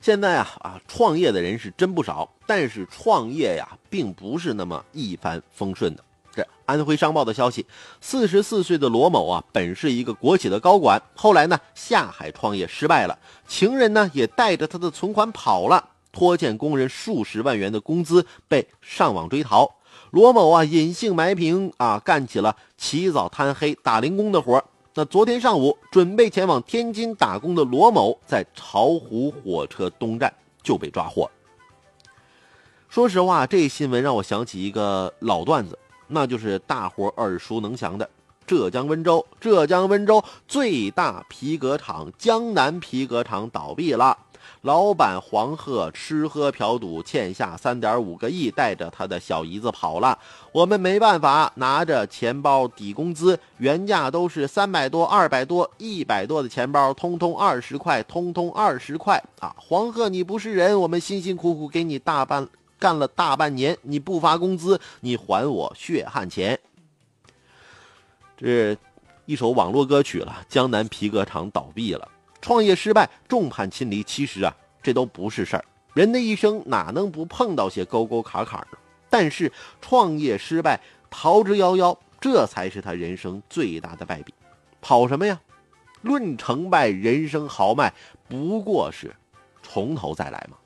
现在啊啊，创业的人是真不少，但是创业呀，并不是那么一帆风顺的。这安徽商报的消息，四十四岁的罗某啊，本是一个国企的高管，后来呢下海创业失败了，情人呢也带着他的存款跑了，拖欠工人数十万元的工资，被上网追逃。罗某啊隐姓埋名啊，干起了起早贪黑打零工的活那昨天上午准备前往天津打工的罗某，在巢湖火车东站就被抓获。说实话，这新闻让我想起一个老段子，那就是大伙耳熟能详的浙江温州。浙江温州最大皮革厂江南皮革厂倒闭了。老板黄鹤吃喝嫖赌欠下三点五个亿，带着他的小姨子跑了。我们没办法，拿着钱包抵工资，原价都是三百多、二百多、一百多的钱包，通通二十块，通通二十块啊！黄鹤，你不是人，我们辛辛苦苦给你大半干了大半年，你不发工资，你还我血汗钱。这一首网络歌曲了，江南皮革厂倒闭了。创业失败，众叛亲离，其实啊，这都不是事儿。人的一生哪能不碰到些沟沟坎坎呢？但是创业失败，逃之夭夭，这才是他人生最大的败笔。跑什么呀？论成败，人生豪迈，不过是从头再来嘛。